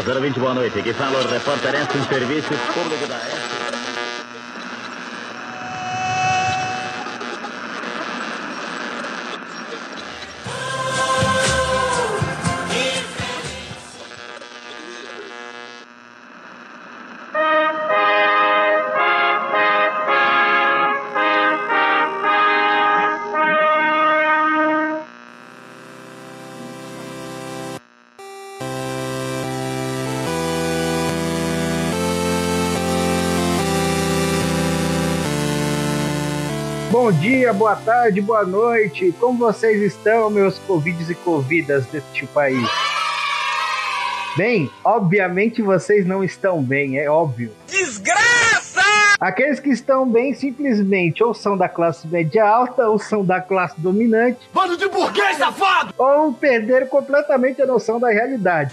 20, boa noite. Aqui fala o repórter em serviço público da. Dia, boa tarde, boa noite. Como vocês estão, meus covides e covidas deste país? Bem, obviamente vocês não estão bem, é óbvio. Desgraça! Aqueles que estão bem simplesmente ou são da classe média alta ou são da classe dominante. Bando de burguês safado! Ou perderam completamente a noção da realidade.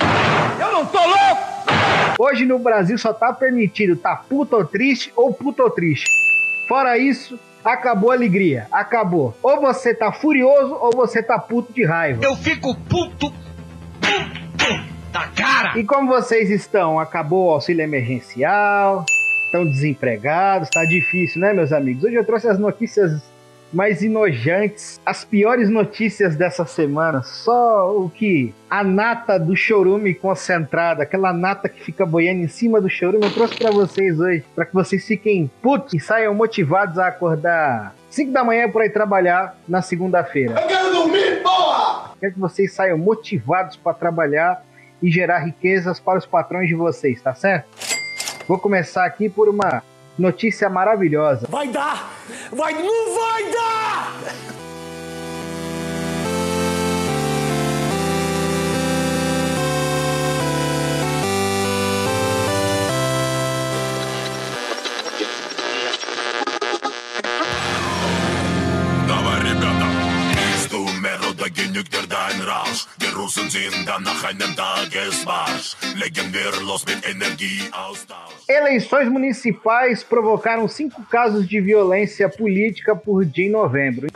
Eu não tô louco! Hoje no Brasil só tá permitido tá puto ou triste ou puto ou triste. Fora isso, acabou a alegria, acabou. Ou você tá furioso ou você tá puto de raiva. Eu fico puto, puto da cara! E como vocês estão? Acabou o auxílio emergencial? Estão desempregados? Tá difícil, né, meus amigos? Hoje eu trouxe as notícias mais inojantes, as piores notícias dessa semana. Só o que a nata do chorume concentrada, aquela nata que fica boiando em cima do chorume, eu trouxe para vocês hoje, para que vocês fiquem putos e saiam motivados a acordar 5 da manhã por aí trabalhar na segunda-feira. Eu quero dormir, porra! Quero que vocês saiam motivados para trabalhar e gerar riquezas para os patrões de vocês, tá certo? Vou começar aqui por uma notícia maravilhosa. Vai dar! Vai, não vai dar! Mehr oder genügt dir dein Rausch? Die Russen sind dann nach einem Tagesmarsch. Legen wir los mit Energieaustausch. Eleições municipais provocaram cinco casos de violência política por dia em novembro.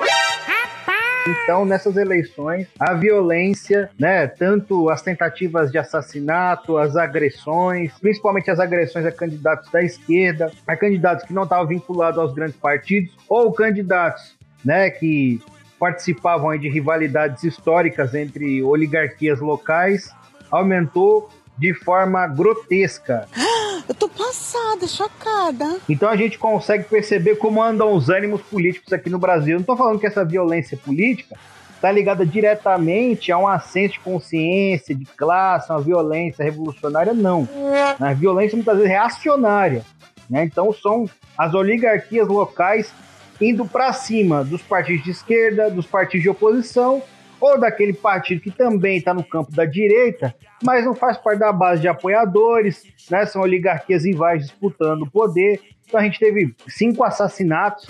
Então, nessas eleições, a violência, né, tanto as tentativas de assassinato, as agressões, principalmente as agressões a candidatos da esquerda, a candidatos que não estavam vinculados aos grandes partidos, ou candidatos, né, que participavam aí de rivalidades históricas entre oligarquias locais, aumentou de forma grotesca. Eu tô passada, chocada. Então a gente consegue perceber como andam os ânimos políticos aqui no Brasil. Não tô falando que essa violência política está ligada diretamente a um ascenso de consciência, de classe, uma violência revolucionária, não. A violência muitas vezes reacionária. Né? Então são as oligarquias locais indo para cima dos partidos de esquerda, dos partidos de oposição, ou daquele partido que também está no campo da direita, mas não faz parte da base de apoiadores, né? São oligarquias rivais disputando o poder. Então a gente teve cinco assassinatos,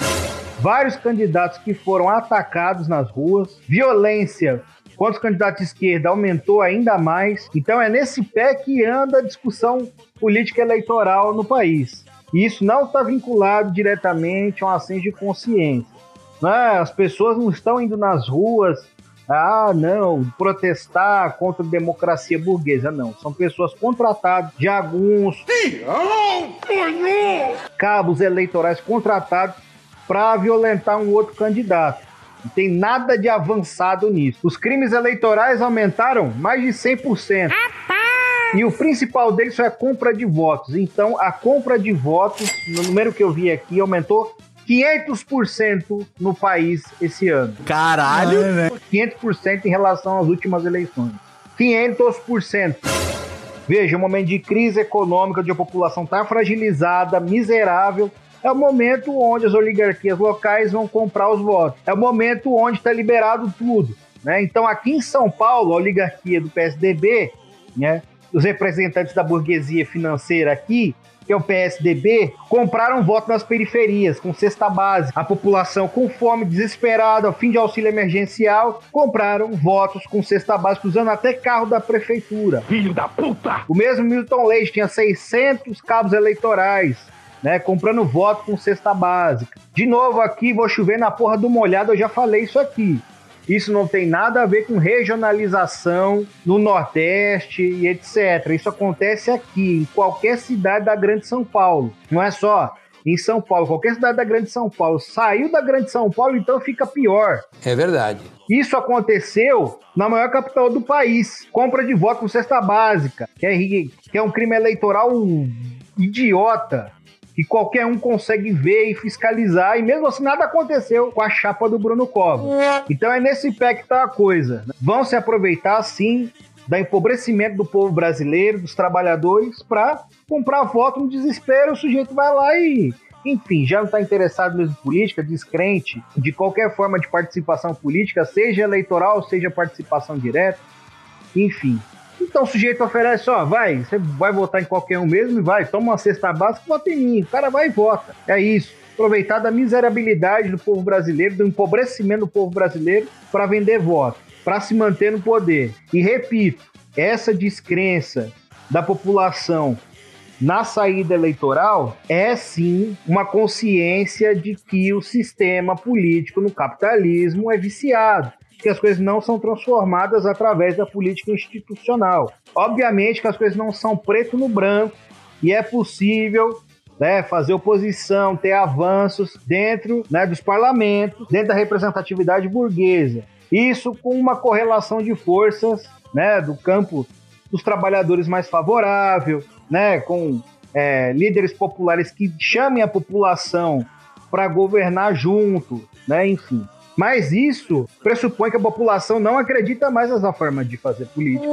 vários candidatos que foram atacados nas ruas, violência contra os candidatos de esquerda aumentou ainda mais. Então é nesse pé que anda a discussão política eleitoral no país. E isso não está vinculado diretamente a um ascenso de consciência. Né? As pessoas não estão indo nas ruas ah, não, protestar contra a democracia burguesa, não. São pessoas contratadas de alguns cabos eleitorais contratados para violentar um outro candidato. Não tem nada de avançado nisso. Os crimes eleitorais aumentaram mais de 100%. E o principal deles foi a compra de votos. Então, a compra de votos, no número que eu vi aqui, aumentou 500% no país esse ano. Caralho! 500% em relação às últimas eleições. 500%. Veja, um momento de crise econômica, onde a população está fragilizada, miserável. É o momento onde as oligarquias locais vão comprar os votos. É o momento onde está liberado tudo. Né? Então, aqui em São Paulo, a oligarquia do PSDB, né, os representantes da burguesia financeira aqui, que é o PSDB, compraram voto nas periferias, com cesta básica. A população com fome, desesperada, ao fim de auxílio emergencial, compraram votos com cesta básica, usando até carro da prefeitura. Filho da puta! O mesmo Milton Leite tinha 600 cabos eleitorais, né, comprando voto com cesta básica. De novo aqui, vou chover na porra do molhado, eu já falei isso aqui. Isso não tem nada a ver com regionalização no Nordeste e etc. Isso acontece aqui, em qualquer cidade da Grande São Paulo. Não é só em São Paulo, qualquer cidade da Grande São Paulo. Saiu da Grande São Paulo, então fica pior. É verdade. Isso aconteceu na maior capital do país. Compra de voto com cesta básica, que é, que é um crime eleitoral idiota que qualquer um consegue ver e fiscalizar, e mesmo assim nada aconteceu com a chapa do Bruno Covas. Então é nesse pé que tá a coisa. Vão se aproveitar, sim, do empobrecimento do povo brasileiro, dos trabalhadores, para comprar voto no desespero. O sujeito vai lá e, enfim, já não está interessado mesmo em política, descrente de qualquer forma de participação política, seja eleitoral, seja participação direta, enfim. Então o sujeito oferece, ó, vai, você vai votar em qualquer um mesmo e vai, toma uma cesta básica, vota em mim. O cara vai e vota. É isso. Aproveitar da miserabilidade do povo brasileiro, do empobrecimento do povo brasileiro para vender voto, para se manter no poder. E repito, essa descrença da população na saída eleitoral é sim uma consciência de que o sistema político no capitalismo é viciado que as coisas não são transformadas através da política institucional. Obviamente que as coisas não são preto no branco e é possível né, fazer oposição, ter avanços dentro né, dos parlamentos, dentro da representatividade burguesa. Isso com uma correlação de forças né, do campo dos trabalhadores mais favorável, né, com é, líderes populares que chamem a população para governar junto, né, enfim. Mas isso pressupõe que a população não acredita mais nessa forma de fazer política.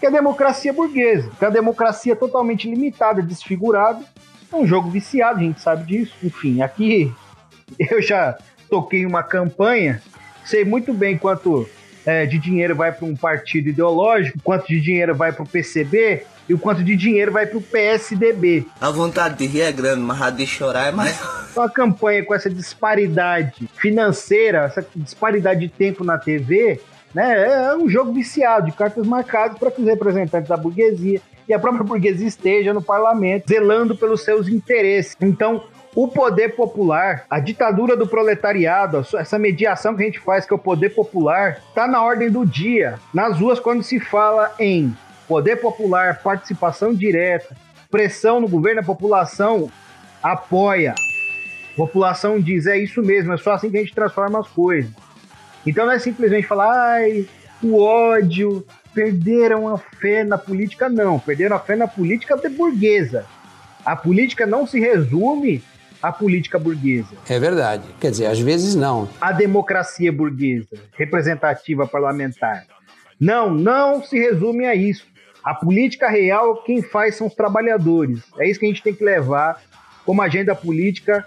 Que a democracia burguesa, que a democracia totalmente limitada, desfigurada, é um jogo viciado, a gente sabe disso. Enfim, aqui eu já toquei uma campanha, sei muito bem quanto é, de dinheiro vai para um partido ideológico, quanto de dinheiro vai para o PCB, e o quanto de dinheiro vai para o PSDB. A vontade de rir é grande, mas a de chorar é mais. Uma campanha com essa disparidade financeira, essa disparidade de tempo na TV, né, é um jogo viciado de cartas marcadas para que os representantes da burguesia e a própria burguesia esteja no parlamento, zelando pelos seus interesses. Então, o poder popular, a ditadura do proletariado, essa mediação que a gente faz, que é o poder popular, está na ordem do dia. Nas ruas, quando se fala em poder popular, participação direta, pressão no governo, a população apoia. A população diz, é isso mesmo, é só assim que a gente transforma as coisas. Então não é simplesmente falar, ai, o ódio, perderam a fé na política, não. Perderam a fé na política de burguesa. A política não se resume à política burguesa. É verdade. Quer dizer, às vezes não. A democracia burguesa, representativa parlamentar. Não, não se resume a isso. A política real, quem faz são os trabalhadores. É isso que a gente tem que levar como agenda política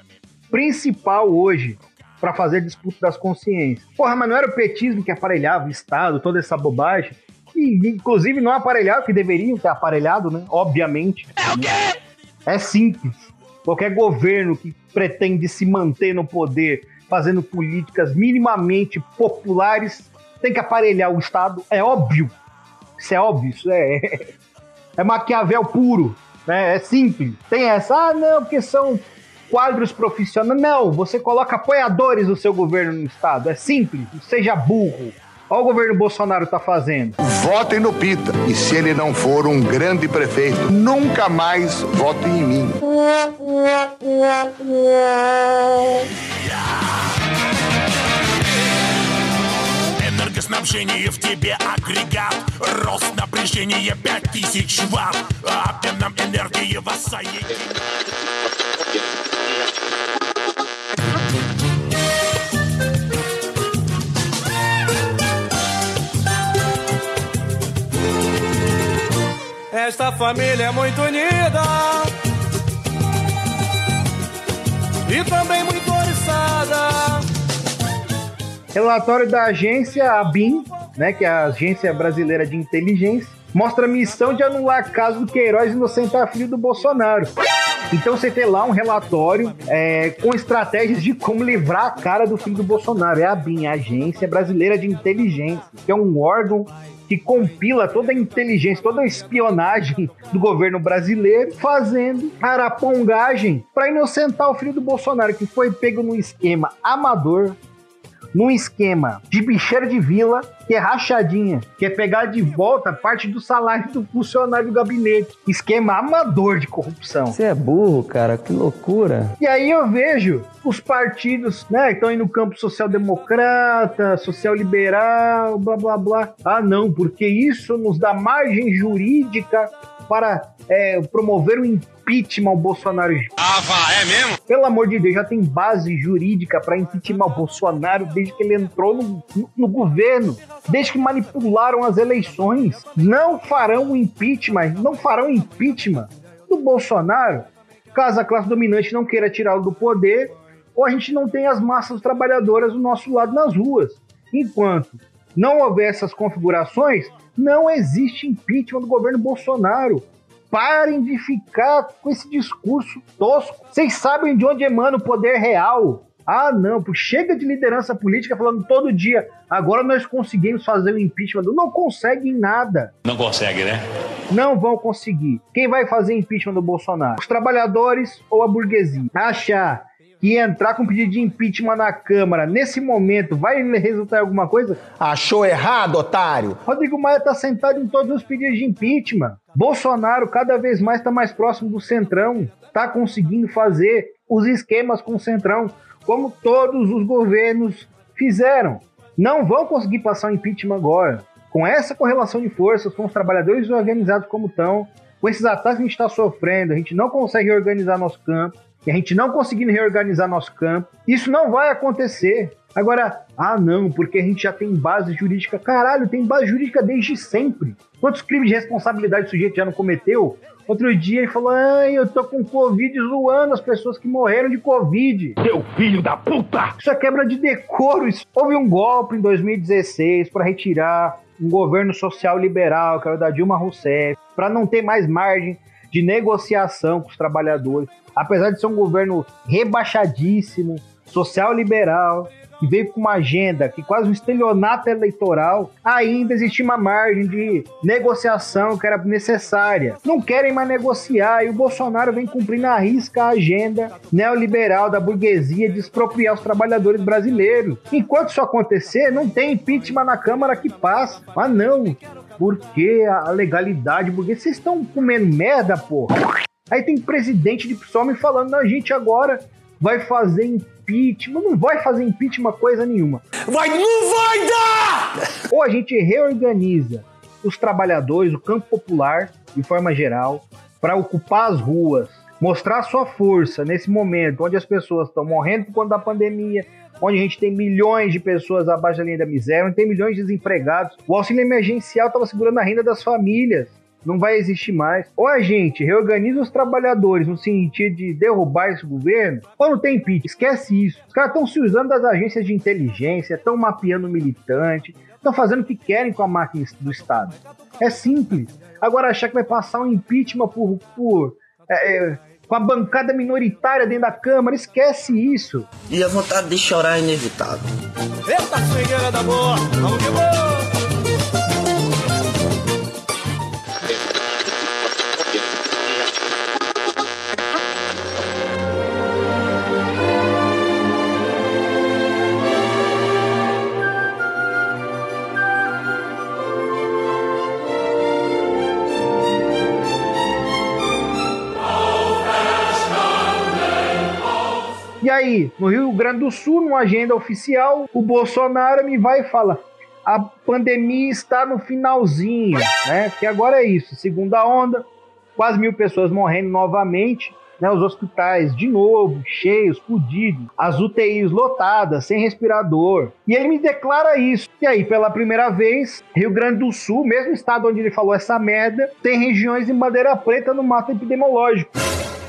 principal hoje para fazer disputa das consciências. Porra, mas não era o petismo que aparelhava o Estado, toda essa bobagem? E, inclusive, não aparelhava, que deveriam ter aparelhado, né? Obviamente. É o quê? É simples. Qualquer governo que pretende se manter no poder fazendo políticas minimamente populares tem que aparelhar o Estado. É óbvio isso é óbvio, isso é, é Maquiavel puro, né? É simples. Tem essa, ah, não, porque são quadros profissionais. Não, você coloca apoiadores do seu governo no Estado. É simples, seja burro. Olha o governo Bolsonaro tá fazendo. Votem no Pita. E se ele não for um grande prefeito, nunca mais votem em mim. Энергоснабжение в тебе агрегат. Рост напряжения 5000 ватт. Обменом энергии воссоединение Esta família é muito unida e também muito oriçada. Relatório da agência ABIN, né, que é a Agência Brasileira de Inteligência, mostra a missão de anular caso do Queiroz inocentar filho do Bolsonaro. Então você tem lá um relatório é, com estratégias de como livrar a cara do filho do Bolsonaro. É a BIM, a Agência Brasileira de Inteligência, que é um órgão que compila toda a inteligência, toda a espionagem do governo brasileiro, fazendo arapongagem para inocentar o filho do Bolsonaro, que foi pego num esquema amador, num esquema de bicheira de vila, que é rachadinha, que é pegar de volta parte do salário do funcionário do gabinete. Esquema amador de corrupção. Você é burro, cara, que loucura. E aí eu vejo os partidos, né, estão aí no campo social-democrata, social-liberal, blá blá blá. Ah, não, porque isso nos dá margem jurídica para é, promover o impeachment ao Bolsonaro. Ah, vá, é mesmo? Pelo amor de Deus, já tem base jurídica para impeachment o Bolsonaro desde que ele entrou no, no, no, governo, desde que manipularam as eleições. Não farão impeachment, não farão impeachment do Bolsonaro caso a classe dominante não queira tirá-lo do poder ou a gente não tem as massas trabalhadoras do nosso lado nas ruas. Enquanto não houver essas configurações, não existe impeachment do governo Bolsonaro. Parem de ficar com esse discurso tosco. Vocês sabem de onde emana o poder real. Ah, não, chega de liderança política falando todo dia. Agora nós conseguimos fazer o impeachment. Não conseguem nada. Não consegue, né? Não vão conseguir. Quem vai fazer impeachment do Bolsonaro? Os trabalhadores ou a burguesia? Achar que entrar com pedido de impeachment na Câmara nesse momento vai resultar em alguma coisa? Achou errado, otário! Rodrigo Maia está sentado em todos os pedidos de impeachment. Bolsonaro cada vez mais está mais próximo do Centrão, está conseguindo fazer os esquemas com o Centrão, como todos os governos fizeram. Não vão conseguir passar o impeachment agora. Com essa correlação de forças, com os trabalhadores organizados como estão, com esses ataques que a gente está sofrendo, a gente não consegue organizar nosso campo, e a gente não conseguindo reorganizar nosso campo, isso não vai acontecer. Agora, ah não, porque a gente já tem base jurídica. Caralho, tem base jurídica desde sempre. Quantos crimes de responsabilidade o sujeito já não cometeu? Outro dia ele falou: Ai, eu tô com Covid zoando as pessoas que morreram de Covid. Seu filho da puta! Isso é quebra de decoro. Houve um golpe em 2016 para retirar um governo social liberal, que era o da Dilma Rousseff, para não ter mais margem de negociação com os trabalhadores apesar de ser um governo rebaixadíssimo, social liberal, que veio com uma agenda que quase um estelionato eleitoral, ainda existe uma margem de negociação que era necessária. Não querem mais negociar e o Bolsonaro vem cumprindo a risca a agenda neoliberal da burguesia de expropriar os trabalhadores brasileiros. Enquanto isso acontecer, não tem impeachment na Câmara que passa. Ah, não. Porque a legalidade burguesa. Vocês estão comendo merda, porra. Aí tem presidente de PSOL me falando, não, a gente agora vai fazer impeachment. Não vai fazer impeachment coisa nenhuma. Vai, não vai dar! Ou a gente reorganiza os trabalhadores, o campo popular, de forma geral, para ocupar as ruas, mostrar sua força nesse momento onde as pessoas estão morrendo por conta da pandemia, onde a gente tem milhões de pessoas abaixo da linha da miséria, onde tem milhões de desempregados. O auxílio emergencial estava segurando a renda das famílias não vai existir mais. Ou a gente reorganiza os trabalhadores no sentido de derrubar esse governo, ou não tem impeachment. Esquece isso. Os caras estão se usando das agências de inteligência, estão mapeando militante, estão fazendo o que querem com a máquina do Estado. É simples. Agora achar que vai passar um impeachment por. por é, é, com a bancada minoritária dentro da Câmara, esquece isso. E a vontade de chorar é inevitável. Eita, swingueira da boa! Vamos que vamos! Aí, no Rio Grande do Sul, numa agenda oficial, o Bolsonaro me vai e fala: a pandemia está no finalzinho, né? Que agora é isso, segunda onda, quase mil pessoas morrendo novamente, né? Os hospitais de novo cheios, fodidos, as UTIs lotadas, sem respirador. E ele me declara isso. E aí, pela primeira vez, Rio Grande do Sul, mesmo estado onde ele falou essa merda, tem regiões em bandeira preta no mapa epidemiológico.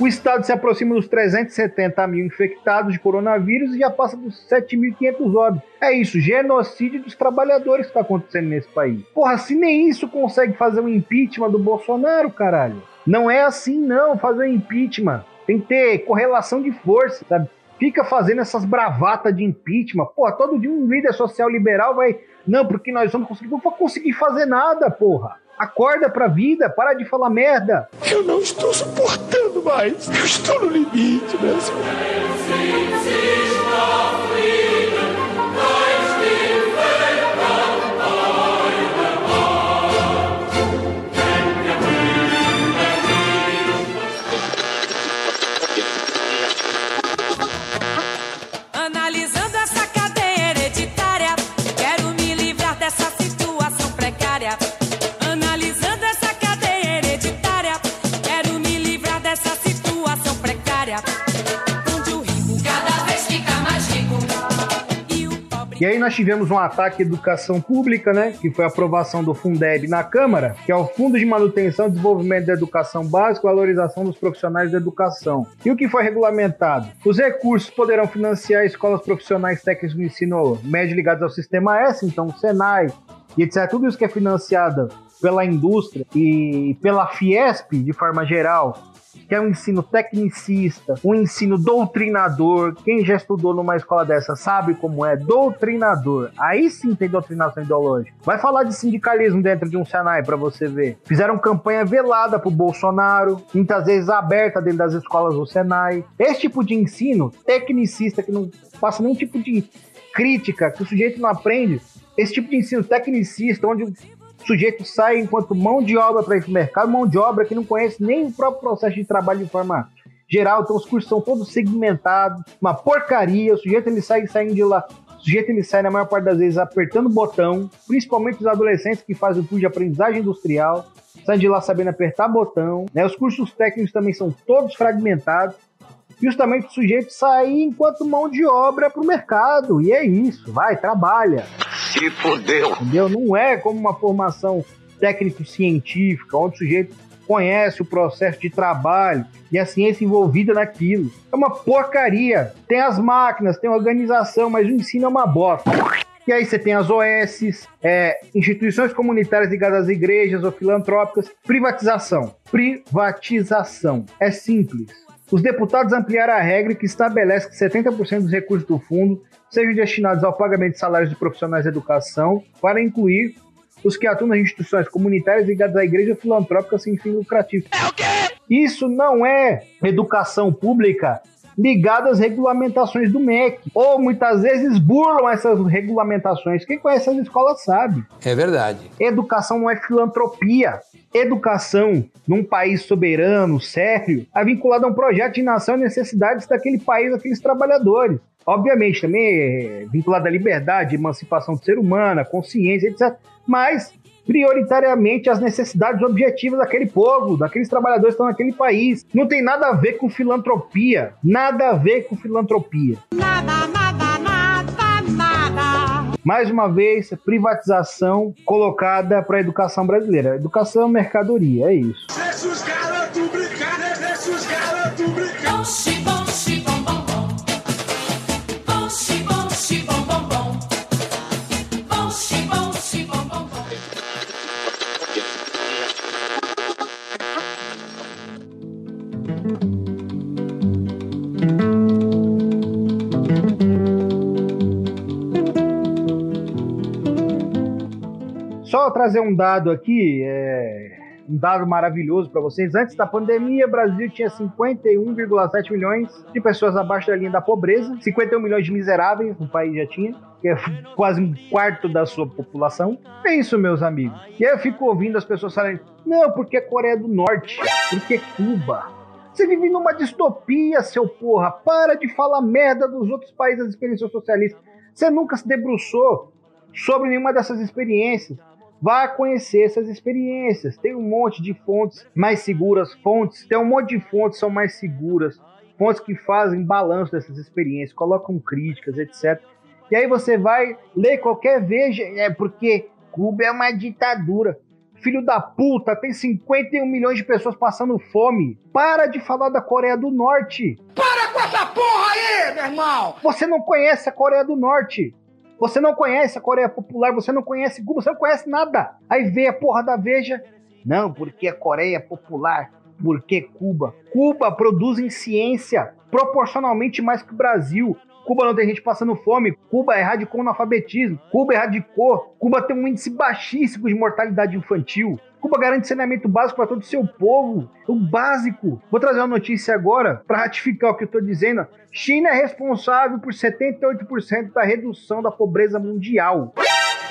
O estado se aproxima dos 370 mil infectados de coronavírus e já passa dos 7.500 óbitos. É isso, genocídio dos trabalhadores que está acontecendo nesse país. Porra, se nem isso consegue fazer um impeachment do Bolsonaro, caralho. Não é assim, não, fazer um impeachment. Tem que ter correlação de força, sabe? Fica fazendo essas bravatas de impeachment. Porra, todo dia um líder social liberal vai. Não, porque nós vamos conseguir. Não vou conseguir fazer nada, porra. Acorda pra vida, para de falar merda. Eu não estou suportando mais. Eu estou no limite, Brasil. E aí nós tivemos um ataque à educação pública, né? Que foi a aprovação do Fundeb na Câmara, que é o Fundo de Manutenção e Desenvolvimento da Educação Básica e Valorização dos Profissionais da Educação. E o que foi regulamentado? Os recursos poderão financiar escolas profissionais técnicas de ensino médio ligadas ao Sistema S, então o Senai, e etc. Tudo isso que é financiado pela indústria e pela Fiesp, de forma geral, que é um ensino tecnicista, um ensino doutrinador. Quem já estudou numa escola dessa sabe como é doutrinador. Aí sim tem doutrinação ideológica. Vai falar de sindicalismo dentro de um Senai para você ver. Fizeram campanha velada pro Bolsonaro, muitas vezes aberta dentro das escolas do Senai. Esse tipo de ensino tecnicista que não passa nenhum tipo de crítica, que o sujeito não aprende. Esse tipo de ensino tecnicista, onde o sujeito sai enquanto mão de obra para esse mercado, mão de obra que não conhece nem o próprio processo de trabalho de forma geral, então os cursos são todos segmentados, uma porcaria, o sujeito ele sai saindo de lá, o sujeito ele sai na maior parte das vezes apertando o botão, principalmente os adolescentes que fazem o curso de aprendizagem industrial, saem de lá sabendo apertar botão, né? Os cursos técnicos também são todos fragmentados, justamente o sujeito sair enquanto mão de obra para o mercado, e é isso, vai, trabalha. Se fudeu. Entendeu? Não é como uma formação técnico-científica, onde o sujeito conhece o processo de trabalho e a ciência envolvida naquilo. É uma porcaria. Tem as máquinas, tem organização, mas o ensino é uma bosta. E aí você tem as OS, é, instituições comunitárias ligadas às igrejas ou filantrópicas, privatização. Privatização. É simples. Os deputados ampliaram a regra que estabelece que 70% dos recursos do fundo sejam destinados ao pagamento de salários de profissionais da educação, para incluir os que atuam nas instituições comunitárias ligadas à igreja filantrópica sem fim lucrativo. Isso não é educação pública ligada às regulamentações do MEC. Ou muitas vezes burlam essas regulamentações. Quem conhece as escolas sabe. É verdade. Educação não é filantropia. Educação num país soberano, sério, é vinculada a um projeto de nação e necessidades daquele país, daqueles trabalhadores. Obviamente, também é vinculada à liberdade, emancipação do ser humano, à consciência, etc. Mas, prioritariamente, às necessidades objetivas daquele povo, daqueles trabalhadores que estão naquele país. Não tem nada a ver com filantropia. Nada a ver com filantropia. Nada, nada, nada, nada. Mais uma vez, privatização colocada para a educação brasileira. Educação é mercadoria, é isso. Deixa Só trazer um dado aqui, é, um dado maravilhoso para vocês. Antes da pandemia, o Brasil tinha 51,7 milhões de pessoas abaixo da linha da pobreza, 51 milhões de miseráveis, o país já tinha, que é quase um quarto da sua população. É isso, meus amigos. E aí eu fico ouvindo as pessoas falarem: não, porque é Coreia do Norte, porque é Cuba. Você vive numa distopia, seu porra. Para de falar merda dos outros países das experiências socialistas. Você nunca se debruçou sobre nenhuma dessas experiências. Vá conhecer essas experiências. Tem um monte de fontes mais seguras, fontes, tem um monte de fontes que são mais seguras, fontes que fazem balanço dessas experiências, colocam críticas, etc. E aí você vai ler qualquer veja, é porque Cuba é uma ditadura. Filho da puta, tem 51 milhões de pessoas passando fome. Para de falar da Coreia do Norte. Para com essa porra aí, meu irmão! Você não conhece a Coreia do Norte. Você não conhece a Coreia Popular, você não conhece Cuba, você não conhece nada. Aí vê a porra da Veja. Não, porque a Coreia Popular Por que Cuba? Cuba produz em ciência proporcionalmente mais que o Brasil. Cuba não tem gente passando fome, Cuba erradicou o analfabetismo, Cuba erradicou, Cuba tem um índice baixíssimo de mortalidade infantil. Cuba garante saneamento básico para todo o seu povo. O básico. Vou trazer uma notícia agora para ratificar o que eu estou dizendo. China é responsável por 78% da redução da pobreza mundial.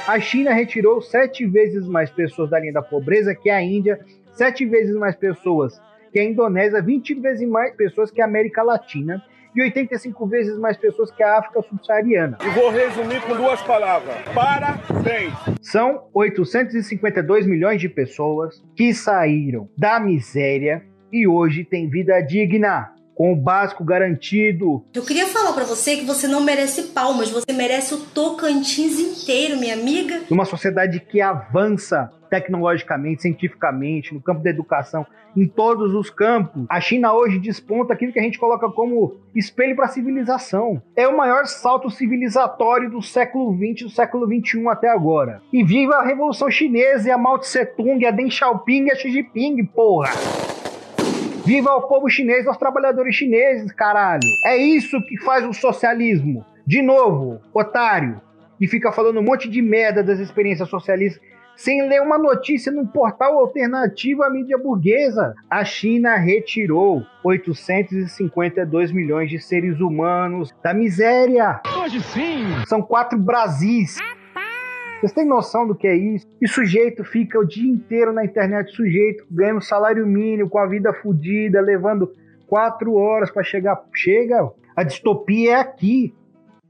A China retirou sete vezes mais pessoas da linha da pobreza que a Índia, sete vezes mais pessoas que a Indonésia, 20 vezes mais pessoas que a América Latina e 85 vezes mais pessoas que a África subsaariana. E vou resumir com duas palavras: parabéns. São 852 milhões de pessoas que saíram da miséria e hoje têm vida digna. Com o básico garantido. Eu queria falar para você que você não merece palmas, você merece o Tocantins inteiro, minha amiga. Uma sociedade que avança tecnologicamente, cientificamente, no campo da educação, em todos os campos. A China hoje desponta aquilo que a gente coloca como espelho para a civilização. É o maior salto civilizatório do século XX, do século XXI até agora. E viva a Revolução Chinesa e a Mao Tse Tung, a Deng Xiaoping e a Xi Jinping, porra! Viva o povo chinês, os trabalhadores chineses, caralho! É isso que faz o socialismo. De novo, otário, e fica falando um monte de merda das experiências socialistas sem ler uma notícia num portal alternativo à mídia burguesa. A China retirou 852 milhões de seres humanos da miséria. Hoje sim! São quatro Brasis. Vocês têm noção do que é isso? E sujeito fica o dia inteiro na internet, sujeito ganhando salário mínimo, com a vida fodida, levando quatro horas para chegar. Chega! A distopia é aqui.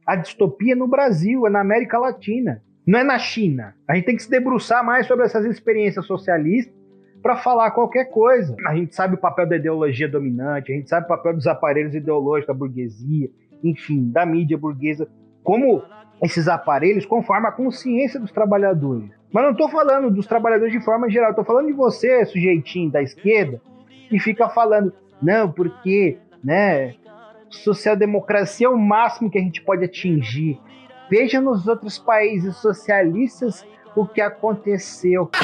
A distopia é no Brasil, é na América Latina. Não é na China. A gente tem que se debruçar mais sobre essas experiências socialistas para falar qualquer coisa. A gente sabe o papel da ideologia dominante, a gente sabe o papel dos aparelhos ideológicos da burguesia, enfim, da mídia burguesa, como esses aparelhos conformam a consciência dos trabalhadores. Mas não estou falando dos trabalhadores de forma geral, estou falando de você, sujeitinho da esquerda, que fica falando, não, porque, né, social-democracia é o máximo que a gente pode atingir. Veja nos outros países socialistas o que aconteceu. Puta!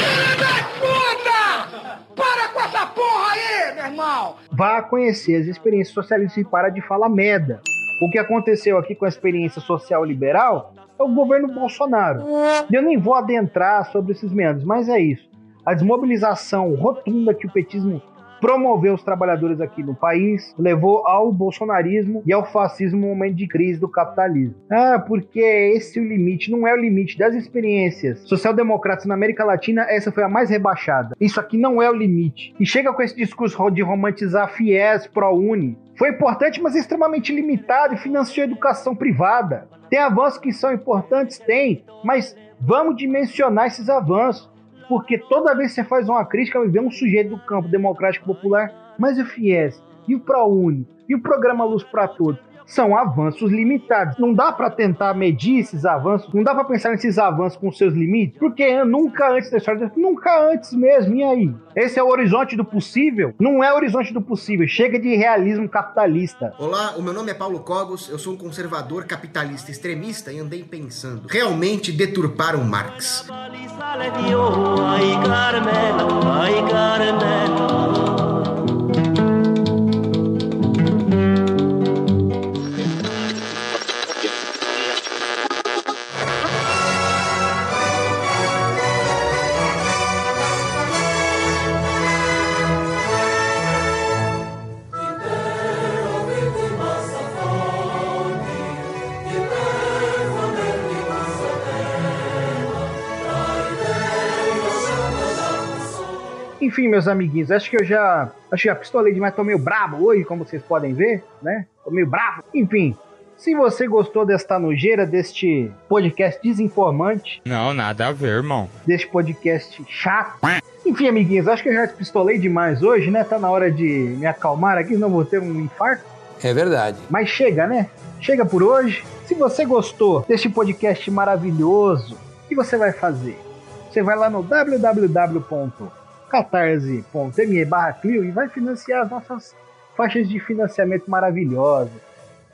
Para com essa porra aí, meu irmão! Vá conhecer as experiências socialistas e para de falar merda. O que aconteceu aqui com a experiência social liberal é o governo Bolsonaro. Eu nem vou adentrar sobre esses meandros, mas é isso. A desmobilização rotunda que o petismo promoveu os trabalhadores aqui no país, levou ao bolsonarismo e ao fascismo no momento de crise do capitalismo. Ah, porque esse é o limite, não é o limite das experiências social-democratas na América Latina, essa foi a mais rebaixada. Isso aqui não é o limite. E chega com esse discurso de romantizar FIES, ProUni. Foi importante, mas extremamente limitado e financiou a educação privada. Tem avanços que são importantes? Tem, mas vamos dimensionar esses avanços. Porque toda vez que você faz uma crítica, vem um sujeito do campo democrático popular, mas o FIES, e o ProUni, e o Programa Luz para Todos, são avanços limitados. Não dá para tentar medir esses avanços, não dá para pensar nesses avanços com seus limites, porque nunca antes da história, nunca antes mesmo. E aí? Esse é o horizonte do possível? Não é o horizonte do possível, chega de realismo capitalista. Olá, o meu nome é Paulo Cogos, eu sou um conservador capitalista extremista e andei pensando, realmente deturparam Marx. Enfim, meus amiguinhos, acho que eu já. Acho que já pistolei demais, tô meio brabo hoje, como vocês podem ver, né? Tô meio bravo. Enfim, se você gostou desta nojeira, deste podcast desinformante. Não, nada a ver, irmão. Deste podcast chato. Enfim, amiguinhos, acho que eu já pistolei demais hoje, né? Tá na hora de me acalmar aqui, senão vou ter um infarto. É verdade. Mas chega, né? Chega por hoje. Se você gostou deste podcast maravilhoso, o que você vai fazer? Você vai lá no www.catarse.me barra Clio e vai financiar as nossas faixas de financiamento maravilhosas.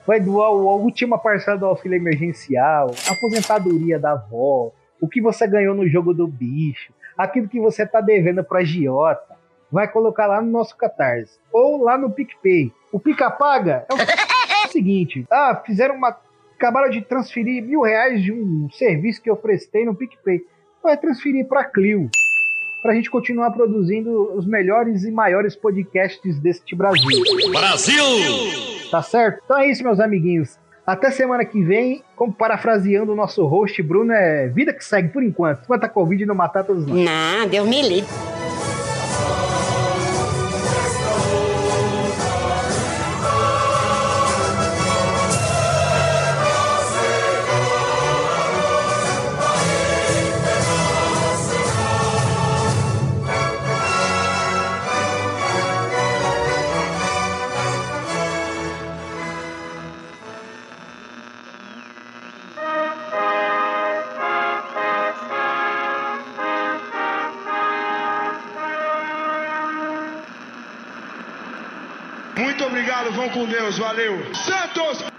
Vai doar a última parcela do auxílio emergencial, a aposentadoria da avó, o que você ganhou no jogo do bicho, aquilo que você tá devendo pro agiota. vai colocar lá no nosso Catarse ou lá no PicPay. O Pica Paga é o, é o seguinte: ah, fizeram uma. Acabaram de transferir mil reais de um serviço que eu prestei no PicPay. Vai transferir para Clio. Pra gente continuar produzindo os melhores e maiores podcasts deste Brasil. Brasil! Tá certo? Então é isso, meus amiguinhos. Até semana que vem, como parafraseando o nosso host, Bruno, é vida que segue por enquanto. Enquanto a Covid não matar todos nós. Não, Deus me livre. Valeu. Santos!